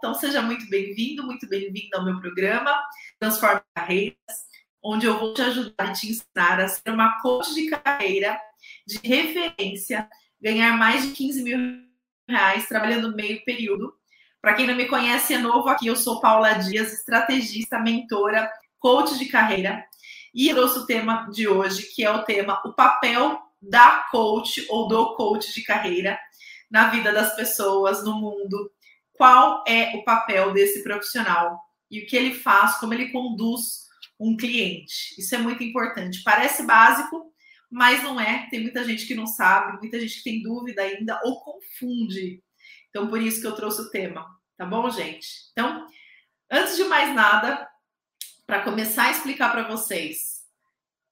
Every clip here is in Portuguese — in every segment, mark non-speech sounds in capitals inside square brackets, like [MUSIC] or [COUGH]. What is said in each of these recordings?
Então seja muito bem-vindo, muito bem-vindo ao meu programa Transforma Carreiras, onde eu vou te ajudar e te ensinar a ser uma coach de carreira de referência, ganhar mais de 15 mil reais trabalhando meio período. Para quem não me conhece, é novo aqui, eu sou Paula Dias, estrategista, mentora, coach de carreira. E eu trouxe o tema de hoje, que é o tema o papel da coach ou do coach de carreira na vida das pessoas, no mundo. Qual é o papel desse profissional e o que ele faz, como ele conduz um cliente. Isso é muito importante. Parece básico, mas não é. Tem muita gente que não sabe, muita gente que tem dúvida ainda ou confunde. Então, por isso que eu trouxe o tema, tá bom, gente? Então, antes de mais nada, para começar a explicar para vocês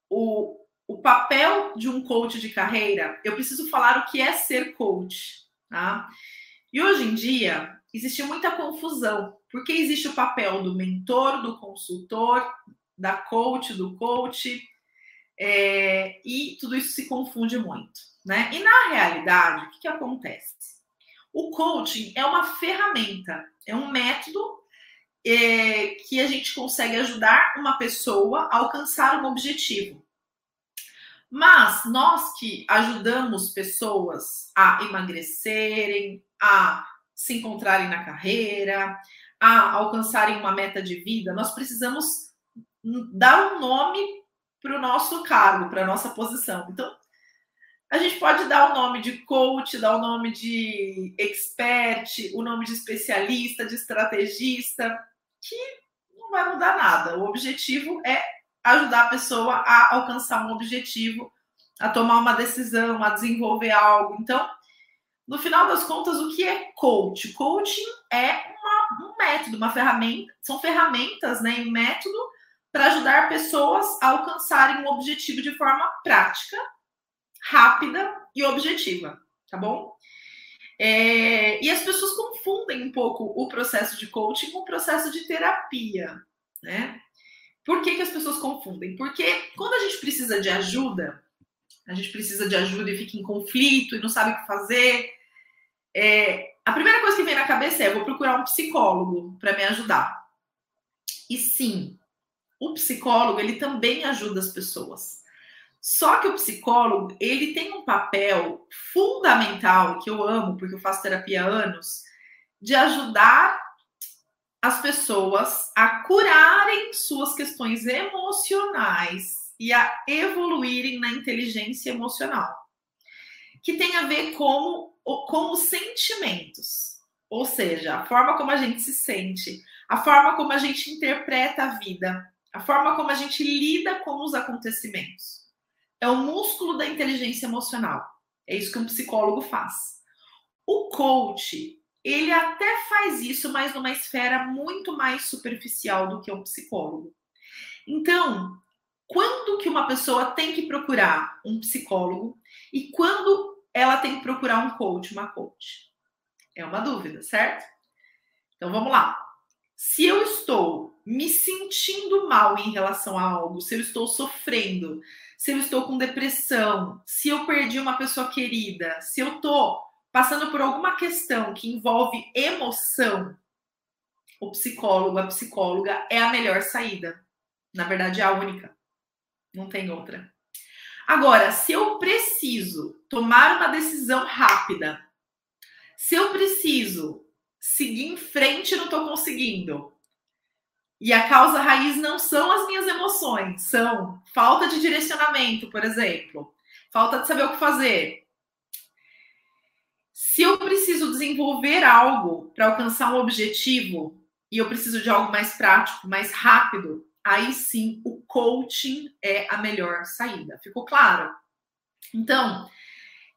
o, o papel de um coach de carreira, eu preciso falar o que é ser coach, tá? E hoje em dia existe muita confusão, porque existe o papel do mentor, do consultor, da coach, do coach, é, e tudo isso se confunde muito, né? E na realidade, o que, que acontece? O coaching é uma ferramenta, é um método é, que a gente consegue ajudar uma pessoa a alcançar um objetivo. Mas nós que ajudamos pessoas a emagrecerem, a se encontrarem na carreira, a alcançarem uma meta de vida, nós precisamos dar um nome para o nosso cargo, para a nossa posição. Então, a gente pode dar o nome de coach, dar o nome de expert, o nome de especialista, de estrategista, que não vai mudar nada. O objetivo é ajudar a pessoa a alcançar um objetivo, a tomar uma decisão, a desenvolver algo. Então, no final das contas, o que é coach? Coaching é uma, um método, uma ferramenta, são ferramentas, né, um método para ajudar pessoas a alcançarem um objetivo de forma prática, rápida e objetiva, tá bom? É, e as pessoas confundem um pouco o processo de coaching com o processo de terapia, né? Por que, que as pessoas confundem? Porque quando a gente precisa de ajuda, a gente precisa de ajuda e fica em conflito e não sabe o que fazer. É, a primeira coisa que vem na cabeça é: vou procurar um psicólogo para me ajudar. E sim, o psicólogo ele também ajuda as pessoas. Só que o psicólogo ele tem um papel fundamental que eu amo porque eu faço terapia há anos de ajudar as pessoas a curarem suas questões emocionais e a evoluírem na inteligência emocional, que tem a ver com, com os sentimentos, ou seja, a forma como a gente se sente, a forma como a gente interpreta a vida, a forma como a gente lida com os acontecimentos. É o músculo da inteligência emocional. É isso que um psicólogo faz. O coach, ele até faz isso, mas numa esfera muito mais superficial do que um psicólogo. Então, quando que uma pessoa tem que procurar um psicólogo e quando ela tem que procurar um coach, uma coach? É uma dúvida, certo? Então vamos lá. Se eu estou me sentindo mal em relação a algo, se eu estou sofrendo, se eu estou com depressão, se eu perdi uma pessoa querida, se eu estou passando por alguma questão que envolve emoção, o psicólogo, a psicóloga é a melhor saída. Na verdade, é a única. Não tem outra. Agora, se eu preciso tomar uma decisão rápida, se eu preciso seguir em frente e não estou conseguindo, e a causa raiz não são as minhas emoções, são falta de direcionamento, por exemplo, falta de saber o que fazer, se eu preciso desenvolver algo para alcançar um objetivo e eu preciso de algo mais prático, mais rápido, aí sim o coaching é a melhor saída. Ficou claro? Então,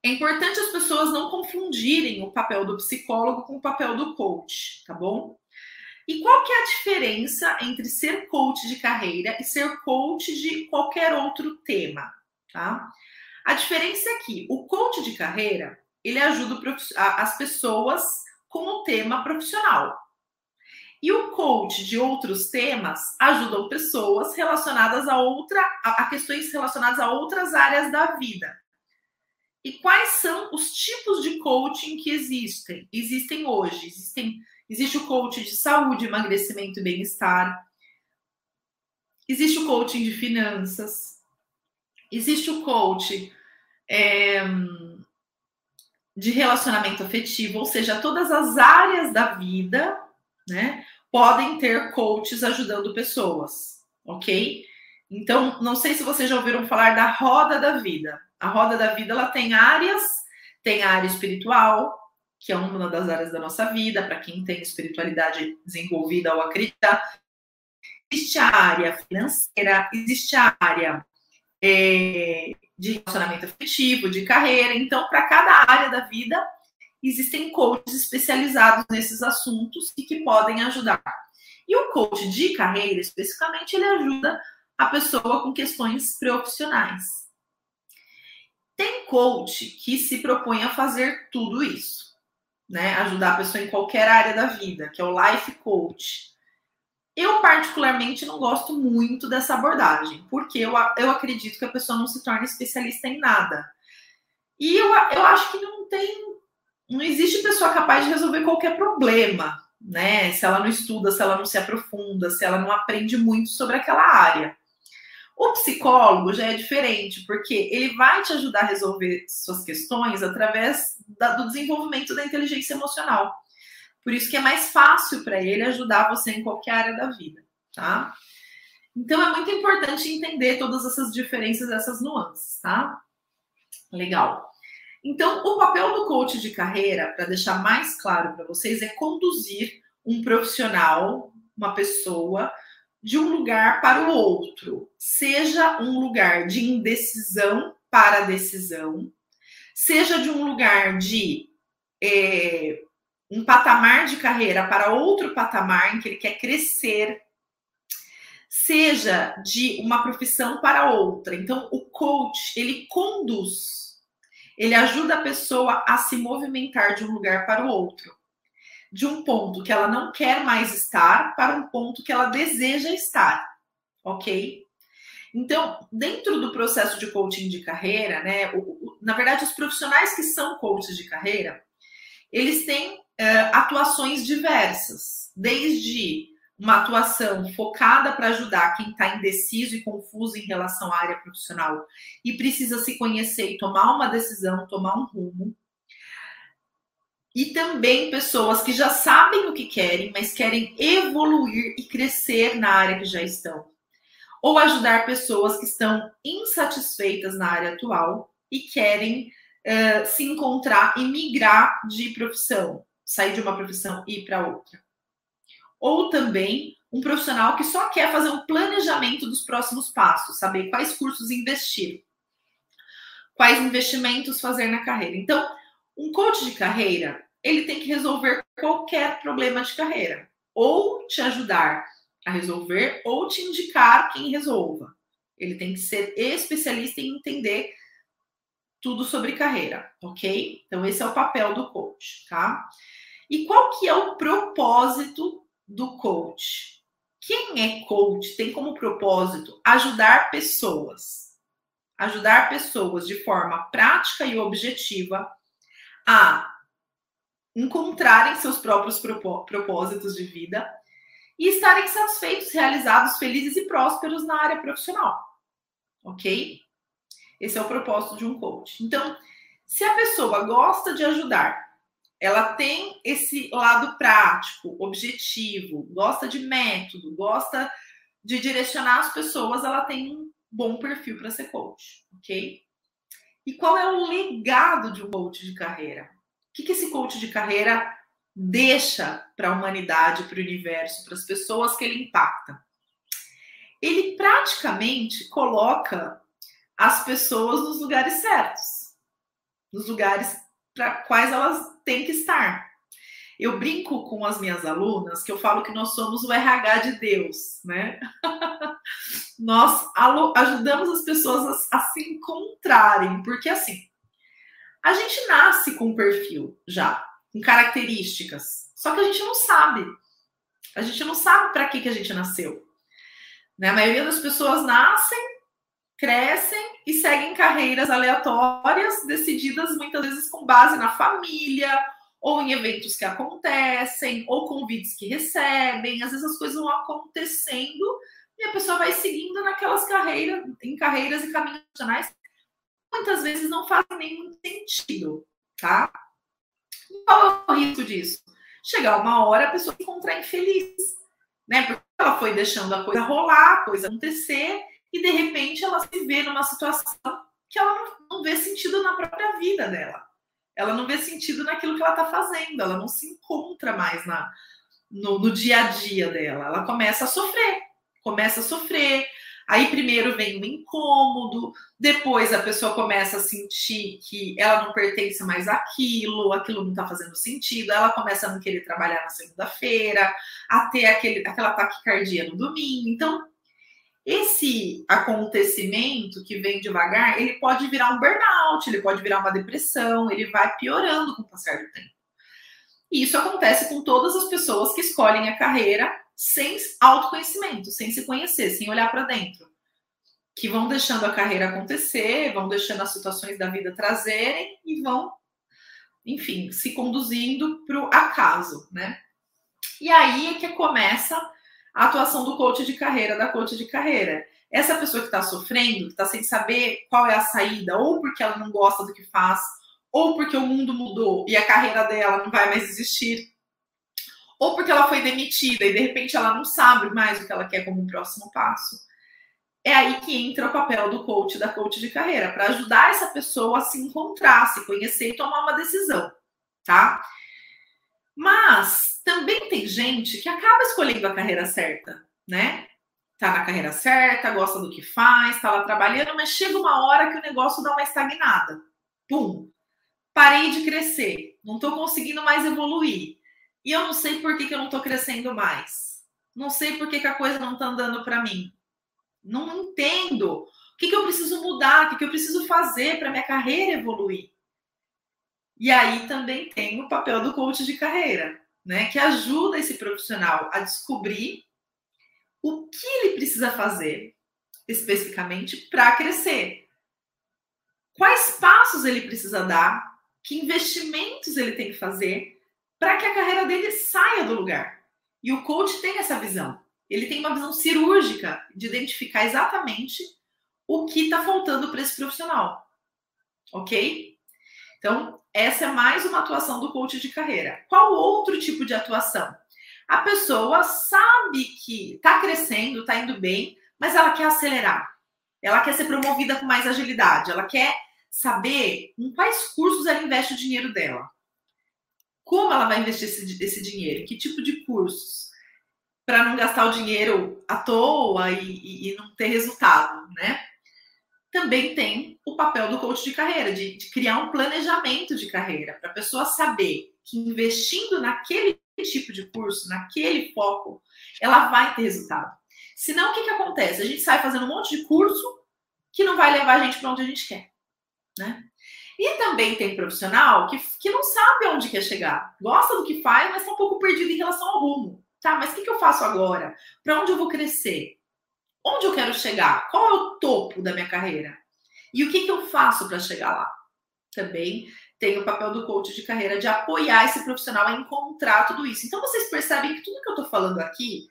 é importante as pessoas não confundirem o papel do psicólogo com o papel do coach, tá bom? E qual que é a diferença entre ser coach de carreira e ser coach de qualquer outro tema, tá? A diferença é que o coach de carreira, ele ajuda as pessoas com o tema profissional. E o coach de outros temas ajudam pessoas relacionadas a outra a questões relacionadas a outras áreas da vida. E quais são os tipos de coaching que existem? Existem hoje, existem Existe o coach de saúde, emagrecimento e bem-estar. Existe o coaching de finanças. Existe o coach é, de relacionamento afetivo, ou seja, todas as áreas da vida, né, podem ter coaches ajudando pessoas, ok? Então, não sei se vocês já ouviram falar da roda da vida. A roda da vida ela tem áreas, tem a área espiritual, que é uma das áreas da nossa vida, para quem tem espiritualidade desenvolvida ou acredita. Existe a área financeira, existe a área é, de relacionamento afetivo, de carreira. Então, para cada área da vida, existem coaches especializados nesses assuntos e que podem ajudar. E o coach de carreira, especificamente, ele ajuda a pessoa com questões profissionais. Tem coach que se propõe a fazer tudo isso, né? Ajudar a pessoa em qualquer área da vida, que é o life coach. Eu, particularmente, não gosto muito dessa abordagem, porque eu, eu acredito que a pessoa não se torna especialista em nada. E eu, eu acho que não tem. Não existe pessoa capaz de resolver qualquer problema, né? Se ela não estuda, se ela não se aprofunda, se ela não aprende muito sobre aquela área. O psicólogo já é diferente, porque ele vai te ajudar a resolver suas questões através da, do desenvolvimento da inteligência emocional. Por isso que é mais fácil para ele ajudar você em qualquer área da vida, tá? Então é muito importante entender todas essas diferenças, essas nuances, tá? Legal. Então, o papel do coach de carreira, para deixar mais claro para vocês, é conduzir um profissional, uma pessoa, de um lugar para o outro, seja um lugar de indecisão para decisão, seja de um lugar de é, um patamar de carreira para outro patamar em que ele quer crescer, seja de uma profissão para outra. Então, o coach ele conduz, ele ajuda a pessoa a se movimentar de um lugar para o outro de um ponto que ela não quer mais estar para um ponto que ela deseja estar, ok? Então, dentro do processo de coaching de carreira, né, o, o, na verdade, os profissionais que são coaches de carreira, eles têm uh, atuações diversas, desde uma atuação focada para ajudar quem está indeciso e confuso em relação à área profissional e precisa se conhecer e tomar uma decisão, tomar um rumo, e também pessoas que já sabem o que querem, mas querem evoluir e crescer na área que já estão. Ou ajudar pessoas que estão insatisfeitas na área atual e querem uh, se encontrar e migrar de profissão, sair de uma profissão e ir para outra. Ou também um profissional que só quer fazer um planejamento dos próximos passos, saber quais cursos investir, quais investimentos fazer na carreira. Então, um coach de carreira, ele tem que resolver qualquer problema de carreira, ou te ajudar a resolver, ou te indicar quem resolva. Ele tem que ser especialista em entender tudo sobre carreira, ok? Então esse é o papel do coach, tá? E qual que é o propósito do coach? Quem é coach tem como propósito ajudar pessoas, ajudar pessoas de forma prática e objetiva a encontrarem seus próprios propósitos de vida e estarem satisfeitos, realizados, felizes e prósperos na área profissional. Ok? Esse é o propósito de um coach. Então, se a pessoa gosta de ajudar, ela tem esse lado prático, objetivo, gosta de método, gosta de direcionar as pessoas, ela tem um bom perfil para ser coach, ok? E qual é o legado de um coach de carreira? O que, que esse coach de carreira deixa para a humanidade, para o universo, para as pessoas que ele impacta? Ele praticamente coloca as pessoas nos lugares certos, nos lugares para quais elas têm que estar. Eu brinco com as minhas alunas que eu falo que nós somos o RH de Deus, né? [LAUGHS] nós ajudamos as pessoas a, a se encontrarem, porque assim, a gente nasce com um perfil já, com características. Só que a gente não sabe. A gente não sabe para que, que a gente nasceu. Né? A maioria das pessoas nascem, crescem e seguem carreiras aleatórias, decididas muitas vezes com base na família ou em eventos que acontecem, ou convites que recebem. Às vezes as coisas vão acontecendo e a pessoa vai seguindo naquelas carreiras, em carreiras e caminhos profissionais, muitas vezes não fazem nenhum sentido, tá? Qual é o risco disso? Chegar uma hora a pessoa se encontrar infeliz, né? Porque ela foi deixando a coisa rolar, a coisa acontecer, e de repente ela se vê numa situação que ela não, vê sentido na própria vida dela. Ela não vê sentido naquilo que ela está fazendo, ela não se encontra mais na, no, no, dia a dia dela. Ela começa a sofrer, começa a sofrer. Aí primeiro vem o incômodo, depois a pessoa começa a sentir que ela não pertence mais àquilo, aquilo não está fazendo sentido, ela começa a não querer trabalhar na segunda-feira, a ter aquele, aquela taquicardia no domingo. Então, esse acontecimento que vem devagar, ele pode virar um burnout, ele pode virar uma depressão, ele vai piorando com o passar do tempo. E isso acontece com todas as pessoas que escolhem a carreira sem autoconhecimento, sem se conhecer, sem olhar para dentro. Que vão deixando a carreira acontecer, vão deixando as situações da vida trazerem e vão, enfim, se conduzindo para o acaso, né? E aí é que começa a atuação do coach de carreira, da coach de carreira. Essa pessoa que está sofrendo, que está sem saber qual é a saída, ou porque ela não gosta do que faz, ou porque o mundo mudou e a carreira dela não vai mais existir, ou porque ela foi demitida e de repente ela não sabe mais o que ela quer como um próximo passo. É aí que entra o papel do coach, da coach de carreira, para ajudar essa pessoa a se encontrar, se conhecer e tomar uma decisão, tá? Mas também tem gente que acaba escolhendo a carreira certa, né? Tá na carreira certa, gosta do que faz, tá lá trabalhando, mas chega uma hora que o negócio dá uma estagnada. Pum! Parei de crescer, não tô conseguindo mais evoluir. E eu não sei por que, que eu não tô crescendo mais. Não sei por que, que a coisa não tá andando para mim. Não entendo. O que, que eu preciso mudar? O que, que eu preciso fazer para minha carreira evoluir? E aí também tem o papel do coach de carreira, né? Que ajuda esse profissional a descobrir o que ele precisa fazer especificamente para crescer. Quais passos ele precisa dar, que investimentos ele tem que fazer para que a carreira dele saia do lugar. E o coach tem essa visão. Ele tem uma visão cirúrgica de identificar exatamente o que está faltando para esse profissional. Ok? Então, essa é mais uma atuação do coach de carreira. Qual outro tipo de atuação? A pessoa sabe que está crescendo, está indo bem, mas ela quer acelerar. Ela quer ser promovida com mais agilidade. Ela quer saber em quais cursos ela investe o dinheiro dela. Como ela vai investir esse, esse dinheiro? Que tipo de cursos? Para não gastar o dinheiro à toa e, e, e não ter resultado, né? Também tem o papel do coach de carreira, de, de criar um planejamento de carreira, para a pessoa saber que investindo naquele tipo de curso, naquele foco, ela vai ter resultado. Senão, o que, que acontece? A gente sai fazendo um monte de curso que não vai levar a gente para onde a gente quer. Né? E também tem profissional que, que não sabe onde quer chegar. Gosta do que faz, mas está um pouco perdido em relação ao rumo. Tá, mas o que, que eu faço agora? Para onde eu vou crescer? Onde eu quero chegar? Qual é o topo da minha carreira? E o que, que eu faço para chegar lá? Também tem o papel do coach de carreira de apoiar esse profissional a encontrar tudo isso. Então vocês percebem que tudo que eu estou falando aqui,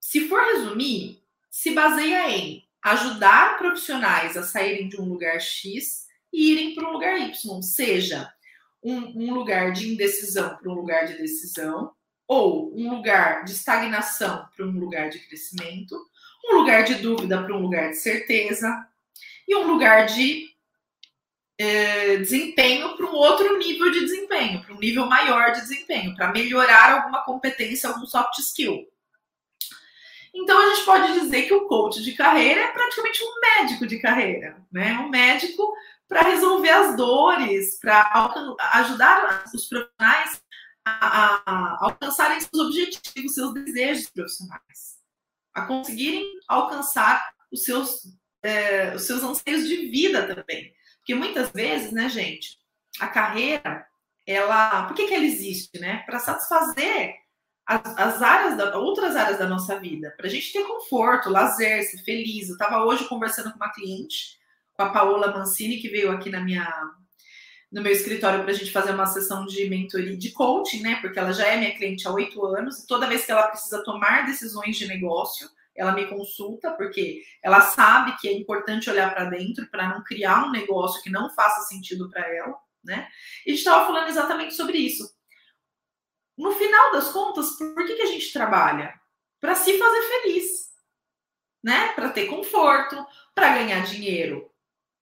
se for resumir, se baseia em ajudar profissionais a saírem de um lugar X e irem para um lugar Y, seja um, um lugar de indecisão para um lugar de decisão, ou um lugar de estagnação para um lugar de crescimento, um lugar de dúvida para um lugar de certeza e um lugar de é, desempenho para um outro nível de desempenho, para um nível maior de desempenho, para melhorar alguma competência, algum soft skill. Então a gente pode dizer que o coach de carreira é praticamente um médico de carreira, né? Um médico para resolver as dores, para ajudar os profissionais a, a, a alcançarem seus objetivos, seus desejos profissionais a conseguirem alcançar os seus, é, os seus anseios de vida também. Porque muitas vezes, né, gente, a carreira, ela. Por que, que ela existe, né? Para satisfazer as, as, áreas, da, outras áreas da nossa vida, para a gente ter conforto, lazer, ser feliz. Eu estava hoje conversando com uma cliente, com a Paola Mancini, que veio aqui na minha, no meu escritório para a gente fazer uma sessão de mentoria, de coaching, né? Porque ela já é minha cliente há oito anos, e toda vez que ela precisa tomar decisões de negócio, ela me consulta, porque ela sabe que é importante olhar para dentro para não criar um negócio que não faça sentido para ela, né? E a gente estava falando exatamente sobre isso. No final das contas, por que, que a gente trabalha? Para se fazer feliz, né? Para ter conforto, para ganhar dinheiro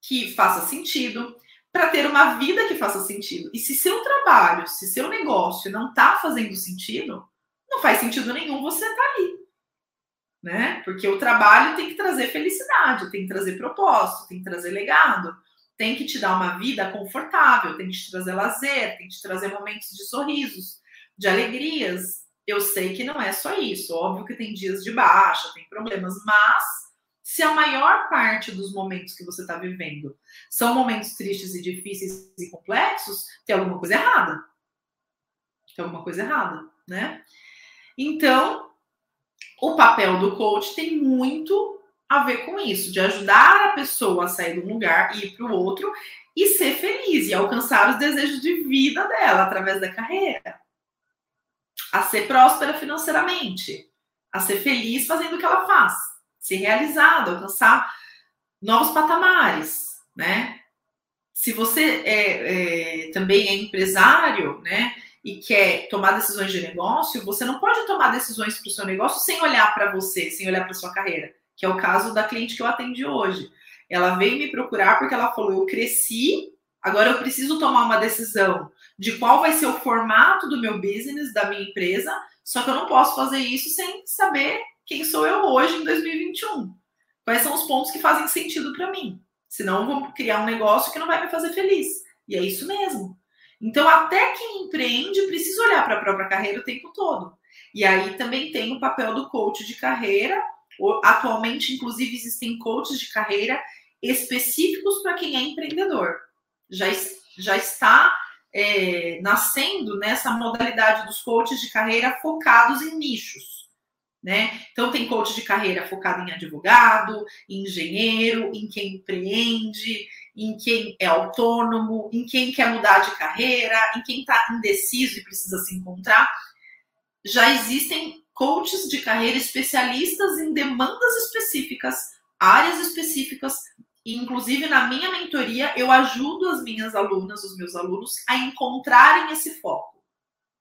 que faça sentido, para ter uma vida que faça sentido. E se seu trabalho, se seu negócio não está fazendo sentido, não faz sentido nenhum você estar tá ali né? Porque o trabalho tem que trazer felicidade, tem que trazer propósito, tem que trazer legado, tem que te dar uma vida confortável, tem que te trazer lazer, tem que te trazer momentos de sorrisos, de alegrias. Eu sei que não é só isso, óbvio que tem dias de baixa, tem problemas, mas se a maior parte dos momentos que você está vivendo são momentos tristes e difíceis e complexos, tem alguma coisa errada. Tem alguma coisa errada, né? Então, o papel do coach tem muito a ver com isso, de ajudar a pessoa a sair de um lugar e ir para o outro e ser feliz e alcançar os desejos de vida dela através da carreira. A ser próspera financeiramente, a ser feliz fazendo o que ela faz, ser realizada, alcançar novos patamares, né? Se você é, é, também é empresário, né? e quer tomar decisões de negócio, você não pode tomar decisões para o seu negócio sem olhar para você, sem olhar para sua carreira, que é o caso da cliente que eu atendi hoje. Ela veio me procurar porque ela falou: eu cresci, agora eu preciso tomar uma decisão de qual vai ser o formato do meu business, da minha empresa, só que eu não posso fazer isso sem saber quem sou eu hoje em 2021. Quais são os pontos que fazem sentido para mim? Senão eu vou criar um negócio que não vai me fazer feliz. E é isso mesmo. Então, até quem empreende precisa olhar para a própria carreira o tempo todo. E aí também tem o papel do coach de carreira. Atualmente, inclusive, existem coaches de carreira específicos para quem é empreendedor. Já, já está é, nascendo nessa modalidade dos coaches de carreira focados em nichos. Né? Então, tem coach de carreira focado em advogado, em engenheiro, em quem empreende, em quem é autônomo, em quem quer mudar de carreira, em quem está indeciso e precisa se encontrar. Já existem coaches de carreira especialistas em demandas específicas, áreas específicas, e inclusive na minha mentoria eu ajudo as minhas alunas, os meus alunos, a encontrarem esse foco,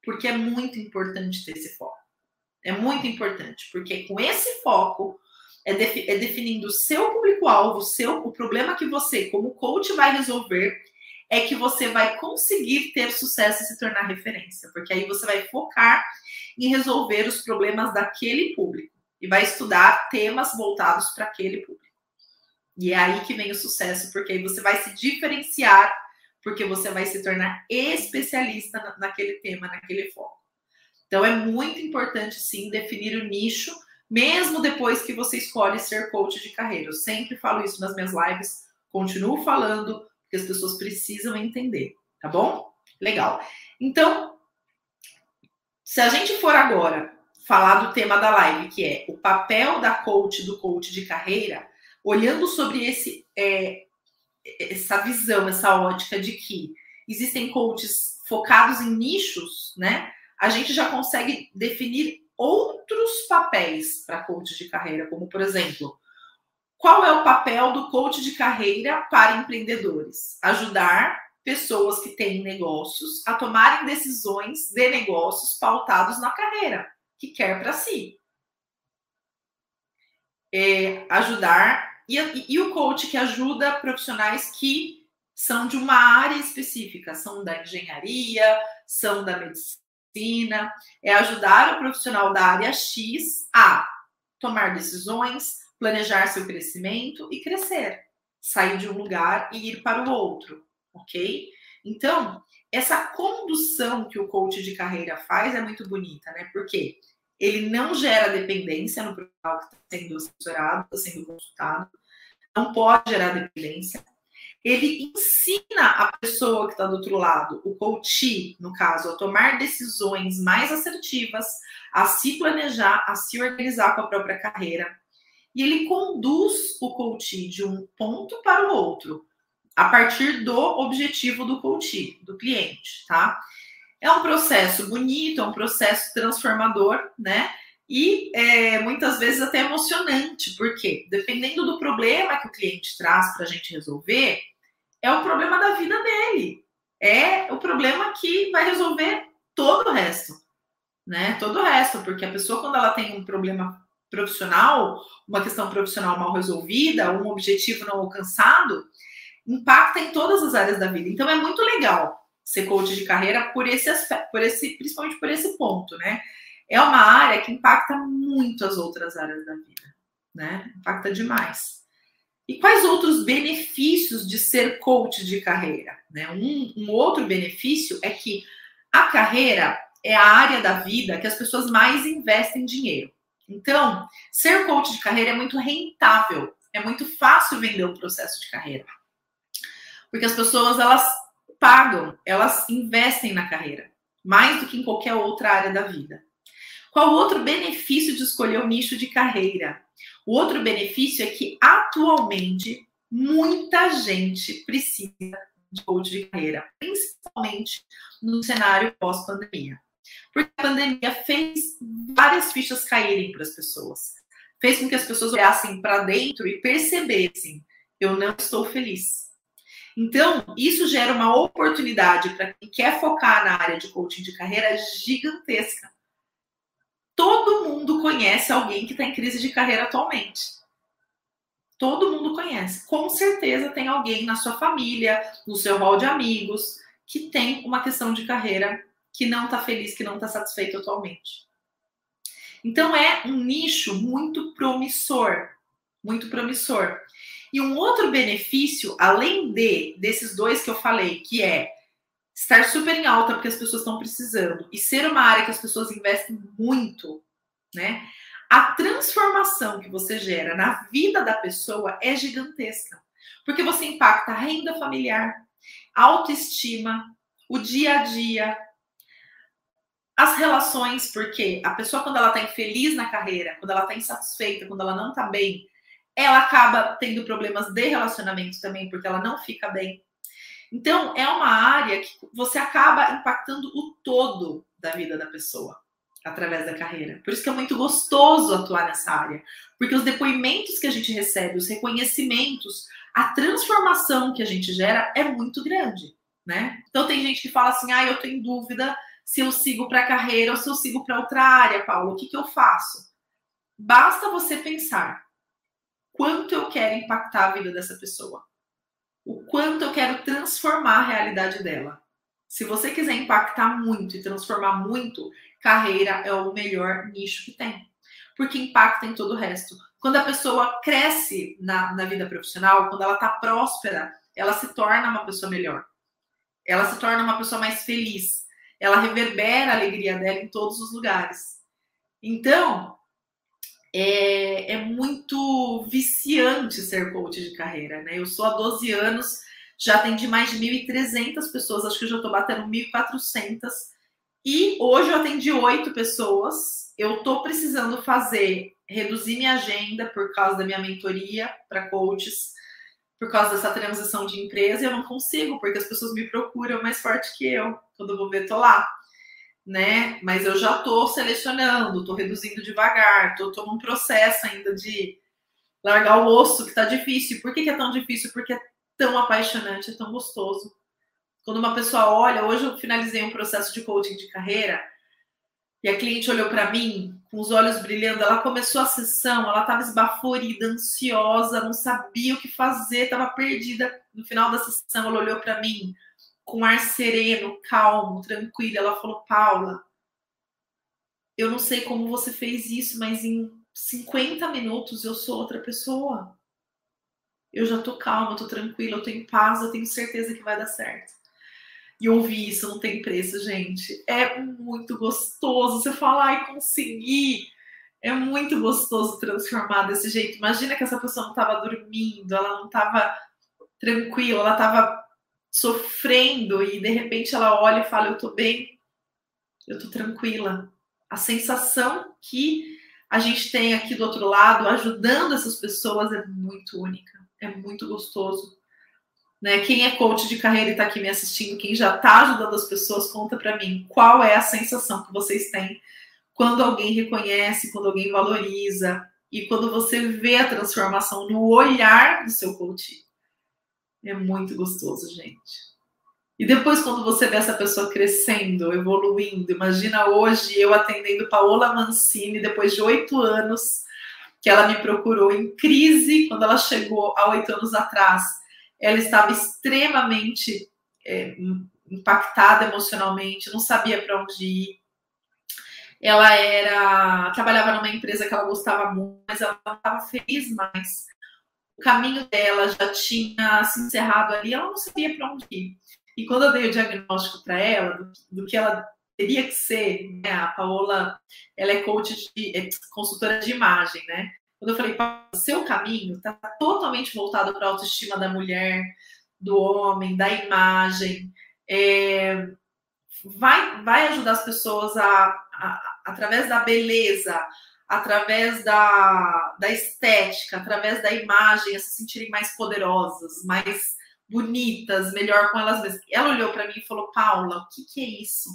porque é muito importante ter esse foco. É muito importante, porque com esse foco é, defi é definindo o seu público-alvo, seu o problema que você, como coach, vai resolver, é que você vai conseguir ter sucesso e se tornar referência, porque aí você vai focar em resolver os problemas daquele público e vai estudar temas voltados para aquele público. E é aí que vem o sucesso, porque aí você vai se diferenciar, porque você vai se tornar especialista naquele tema, naquele foco. Então é muito importante sim definir o nicho mesmo depois que você escolhe ser coach de carreira. Eu sempre falo isso nas minhas lives, continuo falando, porque as pessoas precisam entender, tá bom? Legal. Então, se a gente for agora falar do tema da live, que é o papel da coach, do coach de carreira, olhando sobre esse, é, essa visão, essa ótica de que existem coaches focados em nichos, né? A gente já consegue definir outros papéis para coach de carreira, como por exemplo, qual é o papel do coach de carreira para empreendedores? Ajudar pessoas que têm negócios a tomarem decisões de negócios pautados na carreira que quer para si. É, ajudar e, e, o coach que ajuda profissionais que são de uma área específica, são da engenharia, são da medicina oficina, é ajudar o profissional da área X a tomar decisões, planejar seu crescimento e crescer, sair de um lugar e ir para o outro, ok? Então, essa condução que o coach de carreira faz é muito bonita, né? Porque ele não gera dependência no profissional que está sendo assessorado, está sendo consultado, não pode gerar dependência, ele ensina a pessoa que está do outro lado, o coach, no caso, a tomar decisões mais assertivas, a se planejar, a se organizar com a própria carreira. E ele conduz o coach de um ponto para o outro. a partir do objetivo do coach, do cliente, tá? É um processo bonito, é um processo transformador, né? E é, muitas vezes até emocionante, porque dependendo do problema que o cliente traz para a gente resolver, é o problema da vida dele. É o problema que vai resolver todo o resto, né? Todo o resto, porque a pessoa, quando ela tem um problema profissional, uma questão profissional mal resolvida, um objetivo não alcançado, impacta em todas as áreas da vida. Então é muito legal ser coach de carreira por esse aspecto, por esse, principalmente por esse ponto, né? É uma área que impacta muito as outras áreas da vida, né? Impacta demais. E quais outros benefícios de ser coach de carreira? Né? Um, um outro benefício é que a carreira é a área da vida que as pessoas mais investem dinheiro. Então, ser coach de carreira é muito rentável, é muito fácil vender um processo de carreira. Porque as pessoas elas pagam, elas investem na carreira, mais do que em qualquer outra área da vida. Qual outro benefício de escolher o nicho de carreira? O outro benefício é que atualmente muita gente precisa de coach de carreira, principalmente no cenário pós-pandemia. Porque a pandemia fez várias fichas caírem para as pessoas. Fez com que as pessoas olhassem para dentro e percebessem: eu não estou feliz. Então, isso gera uma oportunidade para quem quer focar na área de coaching de carreira gigantesca. Todo mundo conhece alguém que está em crise de carreira atualmente. Todo mundo conhece. Com certeza tem alguém na sua família, no seu rol de amigos, que tem uma questão de carreira que não está feliz, que não está satisfeito atualmente. Então é um nicho muito promissor, muito promissor. E um outro benefício, além de desses dois que eu falei, que é estar super em alta porque as pessoas estão precisando e ser uma área que as pessoas investem muito, né? A transformação que você gera na vida da pessoa é gigantesca, porque você impacta a renda familiar, autoestima, o dia a dia, as relações, porque a pessoa, quando ela está infeliz na carreira, quando ela está insatisfeita, quando ela não está bem, ela acaba tendo problemas de relacionamento também, porque ela não fica bem. Então, é uma área que você acaba impactando o todo da vida da pessoa através da carreira. Por isso que é muito gostoso atuar nessa área, porque os depoimentos que a gente recebe, os reconhecimentos, a transformação que a gente gera é muito grande, né? Então tem gente que fala assim: "Ah, eu tenho dúvida se eu sigo para carreira ou se eu sigo para outra área, Paulo, o que, que eu faço? Basta você pensar quanto eu quero impactar a vida dessa pessoa, o quanto eu quero transformar a realidade dela. Se você quiser impactar muito e transformar muito, carreira é o melhor nicho que tem, porque impacta em todo o resto. Quando a pessoa cresce na, na vida profissional, quando ela está próspera, ela se torna uma pessoa melhor. Ela se torna uma pessoa mais feliz ela reverbera a alegria dela em todos os lugares. Então, é, é muito viciante ser coach de carreira, né? Eu sou há 12 anos, já atendi mais de 1.300 pessoas, acho que eu já estou batendo 1.400. E hoje eu atendi oito pessoas. Eu estou precisando fazer, reduzir minha agenda por causa da minha mentoria para coaches por causa dessa transição de empresa, eu não consigo, porque as pessoas me procuram mais forte que eu. Quando eu vou ver, tô lá. Né? Mas eu já tô selecionando, tô reduzindo devagar, tô num processo ainda de largar o osso, que tá difícil. Por que, que é tão difícil? Porque é tão apaixonante, é tão gostoso. Quando uma pessoa olha, hoje eu finalizei um processo de coaching de carreira, e a cliente olhou para mim com os olhos brilhando. Ela começou a sessão, ela estava esbaforida, ansiosa, não sabia o que fazer, estava perdida. No final da sessão, ela olhou para mim com ar sereno, calmo, tranquilo. Ela falou: Paula, eu não sei como você fez isso, mas em 50 minutos eu sou outra pessoa. Eu já tô calma, tô tranquila, eu tô em paz, eu tenho certeza que vai dar certo. E ouvir isso não tem preço, gente. É muito gostoso. Você falar e conseguir. É muito gostoso transformar desse jeito. Imagina que essa pessoa não estava dormindo, ela não estava tranquila, ela estava sofrendo e de repente ela olha e fala: Eu tô bem, eu tô tranquila. A sensação que a gente tem aqui do outro lado, ajudando essas pessoas, é muito única, é muito gostoso Né? Quem é coach de carreira e está aqui me assistindo, quem já está ajudando as pessoas, conta para mim qual é a sensação que vocês têm quando alguém reconhece, quando alguém valoriza e quando você vê a transformação no olhar do seu coach. É muito gostoso, gente. E depois, quando você vê essa pessoa crescendo, evoluindo, imagina hoje eu atendendo Paola Mancini, depois de oito anos, que ela me procurou em crise, quando ela chegou há oito anos atrás, ela estava extremamente é, impactada emocionalmente, não sabia para onde ir. Ela era trabalhava numa empresa que ela gostava muito, mas ela não estava feliz mais. O caminho dela já tinha se encerrado ali, ela não sabia para onde ir. E quando eu dei o diagnóstico para ela do, do, que ela teria que ser, né? A Paola, ela é coach de é consultora de imagem, né? Quando eu falei, seu caminho está totalmente voltado para a autoestima da mulher, do homem, da imagem, é, vai, vai ajudar as pessoas a, a, através da beleza, através da, da estética, através da imagem, a se sentirem mais poderosas, mais bonitas, melhor com elas mesmas. Ela olhou para mim e falou: Paula, o que, que é isso?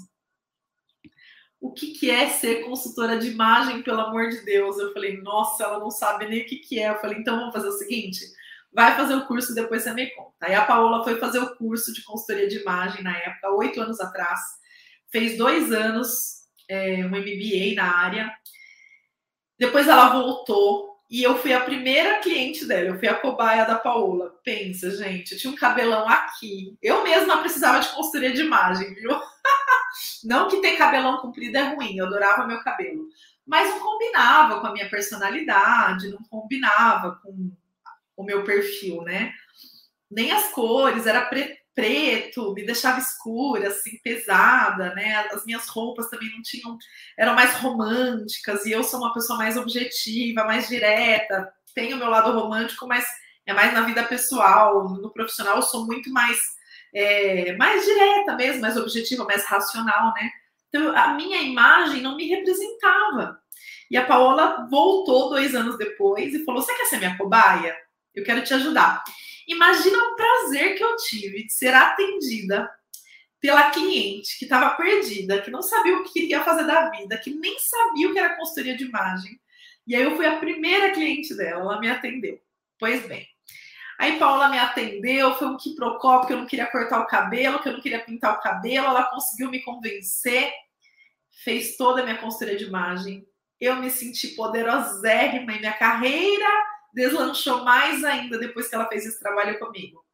O que, que é ser consultora de imagem, pelo amor de Deus? Eu falei: Nossa, ela não sabe nem o que, que é. Eu falei: Então vamos fazer o seguinte: vai fazer o curso e depois você me conta. Aí a Paola foi fazer o curso de consultoria de imagem na época, oito anos atrás. Fez dois anos, é, um MBA na área. Depois ela voltou e eu fui a primeira cliente dela, eu fui a cobaia da Paola. Pensa, gente, eu tinha um cabelão aqui. Eu mesma precisava de consultoria de imagem, viu? [LAUGHS] não que ter cabelão comprido é ruim, eu adorava meu cabelo. Mas não combinava com a minha personalidade, não combinava com o meu perfil, né? Nem as cores, era preto preto, me deixava escura, assim, pesada, né? As minhas roupas também não tinham, eram mais românticas, e eu sou uma pessoa mais objetiva, mais direta. Tenho o meu lado romântico, mas é mais na vida pessoal, no profissional eu sou muito mais é, mais direta mesmo, mais objetiva, mais racional, né? Então a minha imagem não me representava. E a Paola voltou dois anos depois e falou: Você quer ser minha cobaia? Eu quero te ajudar. Imagina o prazer que eu tive de ser atendida pela cliente que estava perdida, que não sabia o que queria fazer da vida, que nem sabia o que era consultoria de imagem. E aí eu fui a primeira cliente dela, ela me atendeu. Pois bem. Aí Paula me atendeu, foi um quiprocó, porque eu não queria cortar o cabelo, que eu não queria pintar o cabelo, ela conseguiu me convencer, fez toda a minha consultoria de imagem. Eu me senti poderosérrima em minha carreira deslanchou mais ainda depois que ela fez esse trabalho comigo.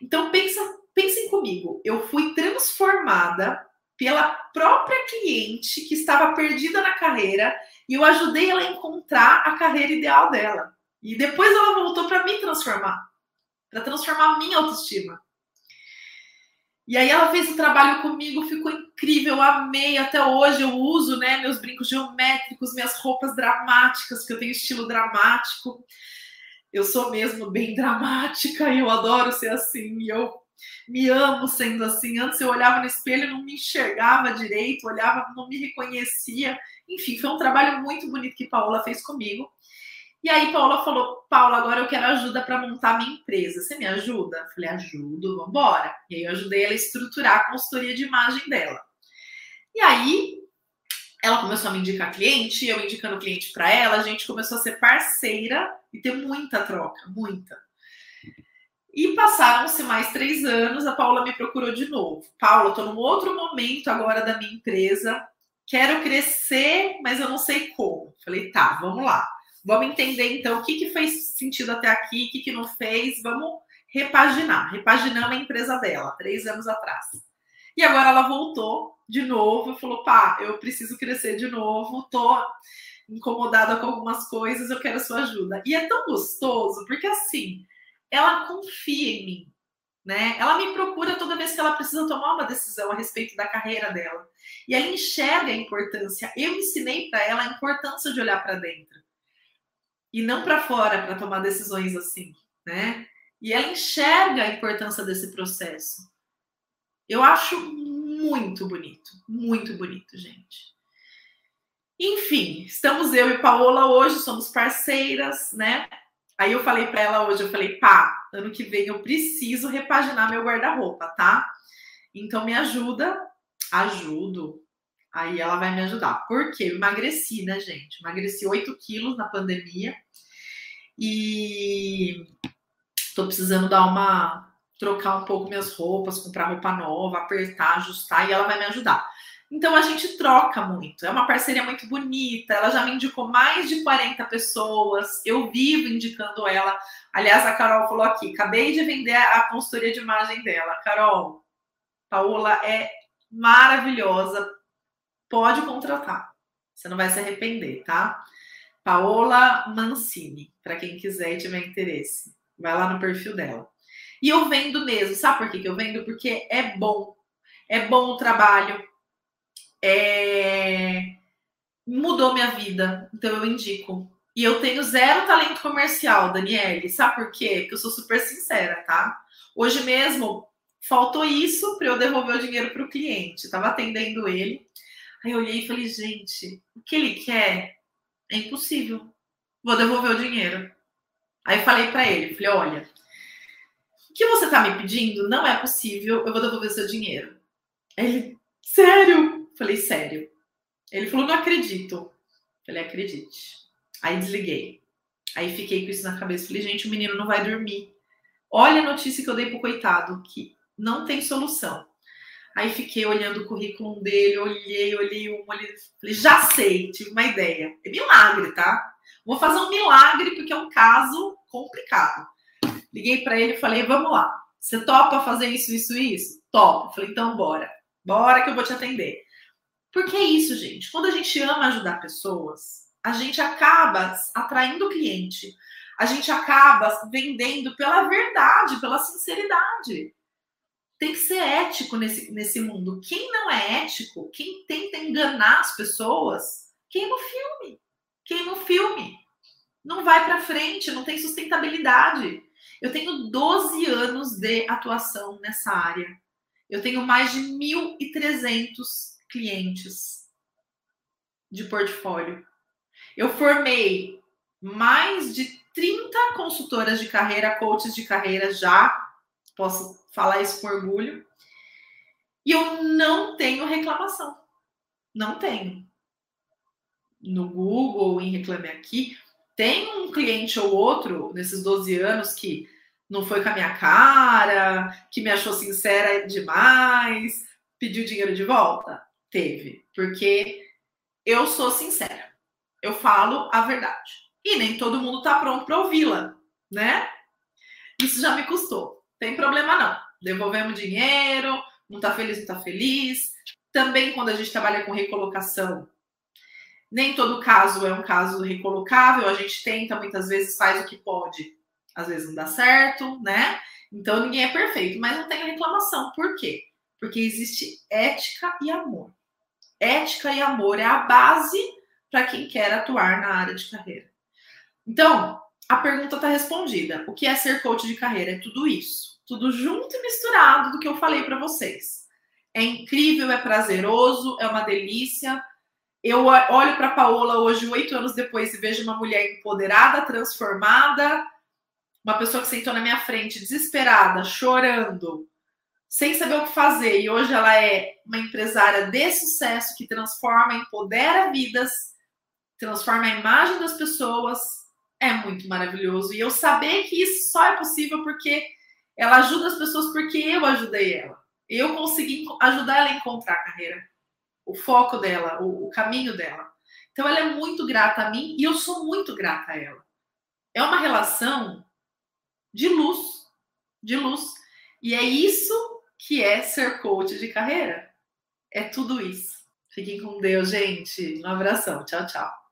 Então pensa, pensem comigo, eu fui transformada pela própria cliente que estava perdida na carreira e eu ajudei ela a encontrar a carreira ideal dela. E depois ela voltou para me transformar, para transformar a minha autoestima. E aí ela fez o trabalho comigo, ficou incrível, eu amei. Até hoje eu uso, né, meus brincos geométricos, minhas roupas dramáticas, porque eu tenho estilo dramático. Eu sou mesmo bem dramática e eu adoro ser assim. E eu me amo sendo assim. Antes eu olhava no espelho e não me enxergava direito, olhava, não me reconhecia. Enfim, foi um trabalho muito bonito que Paola fez comigo. E aí Paula falou: Paula, agora eu quero ajuda para montar minha empresa. Você me ajuda? Eu falei: ajudo, vamos embora. E aí eu ajudei ela a estruturar a consultoria de imagem dela. E aí ela começou a me indicar cliente, eu indicando cliente para ela, a gente começou a ser parceira e ter muita troca, muita. E passaram-se mais três anos, a Paula me procurou de novo. Paula, estou num outro momento agora da minha empresa, quero crescer, mas eu não sei como. Falei, tá, vamos lá. Vamos entender então o que, que fez sentido até aqui, o que, que não fez, vamos repaginar. Repaginando a empresa dela, três anos atrás. E agora ela voltou de novo e falou: pá, eu preciso crescer de novo, tô incomodada com algumas coisas, eu quero sua ajuda. E é tão gostoso, porque assim, ela confia em mim. Né? Ela me procura toda vez que ela precisa tomar uma decisão a respeito da carreira dela. E ela enxerga a importância. Eu ensinei para ela a importância de olhar para dentro e não para fora para tomar decisões assim, né? E ela enxerga a importância desse processo. Eu acho muito bonito, muito bonito, gente. Enfim, estamos eu e Paola hoje, somos parceiras, né? Aí eu falei para ela hoje, eu falei, pá, ano que vem eu preciso repaginar meu guarda-roupa, tá? Então me ajuda, ajudo. Aí ela vai me ajudar. Por quê? Eu emagreci, né, gente? Emagreci 8 quilos na pandemia. E tô precisando dar uma. trocar um pouco minhas roupas, comprar roupa nova, apertar, ajustar, e ela vai me ajudar. Então a gente troca muito. É uma parceria muito bonita. Ela já me indicou mais de 40 pessoas. Eu vivo indicando ela. Aliás, a Carol falou aqui: acabei de vender a consultoria de imagem dela. Carol, Paola é maravilhosa. Pode contratar. Você não vai se arrepender, tá? Paola Mancini, para quem quiser e tiver interesse. Vai lá no perfil dela. E eu vendo mesmo. Sabe por que, que eu vendo? Porque é bom. É bom o trabalho é... mudou minha vida. Então eu indico. E eu tenho zero talento comercial, Daniele. Sabe por quê? Porque eu sou super sincera, tá? Hoje mesmo faltou isso para eu devolver o dinheiro para o cliente. Estava atendendo ele. Aí eu olhei e falei, gente, o que ele quer é impossível. Vou devolver o dinheiro. Aí falei para ele, falei, olha, o que você está me pedindo não é possível, eu vou devolver seu dinheiro. Ele, sério? Falei, sério. Ele falou, não acredito. Falei, acredite. Aí desliguei. Aí fiquei com isso na cabeça. Falei, gente, o menino não vai dormir. Olha a notícia que eu dei pro coitado, que não tem solução. Aí fiquei olhando o currículo dele, olhei, olhei um, olhei, falei, já sei, tive uma ideia. É milagre, tá? Vou fazer um milagre porque é um caso complicado. Liguei para ele e falei, vamos lá. Você topa fazer isso, isso, isso? Topa. Falei, então bora. Bora que eu vou te atender. Porque é isso, gente. Quando a gente ama ajudar pessoas, a gente acaba atraindo o cliente. A gente acaba vendendo pela verdade, pela sinceridade. Tem que ser ético nesse, nesse mundo. Quem não é ético, quem tenta enganar as pessoas, queima o filme. Queima o filme. Não vai para frente, não tem sustentabilidade. Eu tenho 12 anos de atuação nessa área. Eu tenho mais de 1.300 clientes de portfólio. Eu formei mais de 30 consultoras de carreira, coaches de carreira já, posso falar isso com orgulho. E eu não tenho reclamação. Não tenho. No Google, em Reclame Aqui, tem um cliente ou outro nesses 12 anos que não foi com a minha cara, que me achou sincera demais, pediu dinheiro de volta? Teve, porque eu sou sincera. Eu falo a verdade. E nem todo mundo tá pronto para ouvi-la, né? Isso já me custou. Tem problema não. Devolvemos dinheiro, não tá feliz, não tá feliz. Também quando a gente trabalha com recolocação, nem todo caso é um caso recolocável, a gente tenta, muitas vezes faz o que pode, às vezes não dá certo, né? Então ninguém é perfeito, mas não tem reclamação. Por quê? Porque existe ética e amor. Ética e amor é a base para quem quer atuar na área de carreira. Então, a pergunta está respondida. O que é ser coach de carreira? É tudo isso. Tudo junto e misturado do que eu falei para vocês. É incrível, é prazeroso, é uma delícia. Eu olho para Paola hoje, oito anos depois, e vejo uma mulher empoderada, transformada, uma pessoa que sentou na minha frente, desesperada, chorando, sem saber o que fazer. E hoje ela é uma empresária de sucesso que transforma, empodera vidas, transforma a imagem das pessoas. É muito maravilhoso. E eu saber que isso só é possível porque ela ajuda as pessoas porque eu ajudei ela. Eu consegui ajudar ela a encontrar a carreira, o foco dela, o, o caminho dela. Então ela é muito grata a mim e eu sou muito grata a ela. É uma relação de luz, de luz. E é isso que é ser coach de carreira. É tudo isso. Fiquem com Deus, gente. Um abração. Tchau, tchau.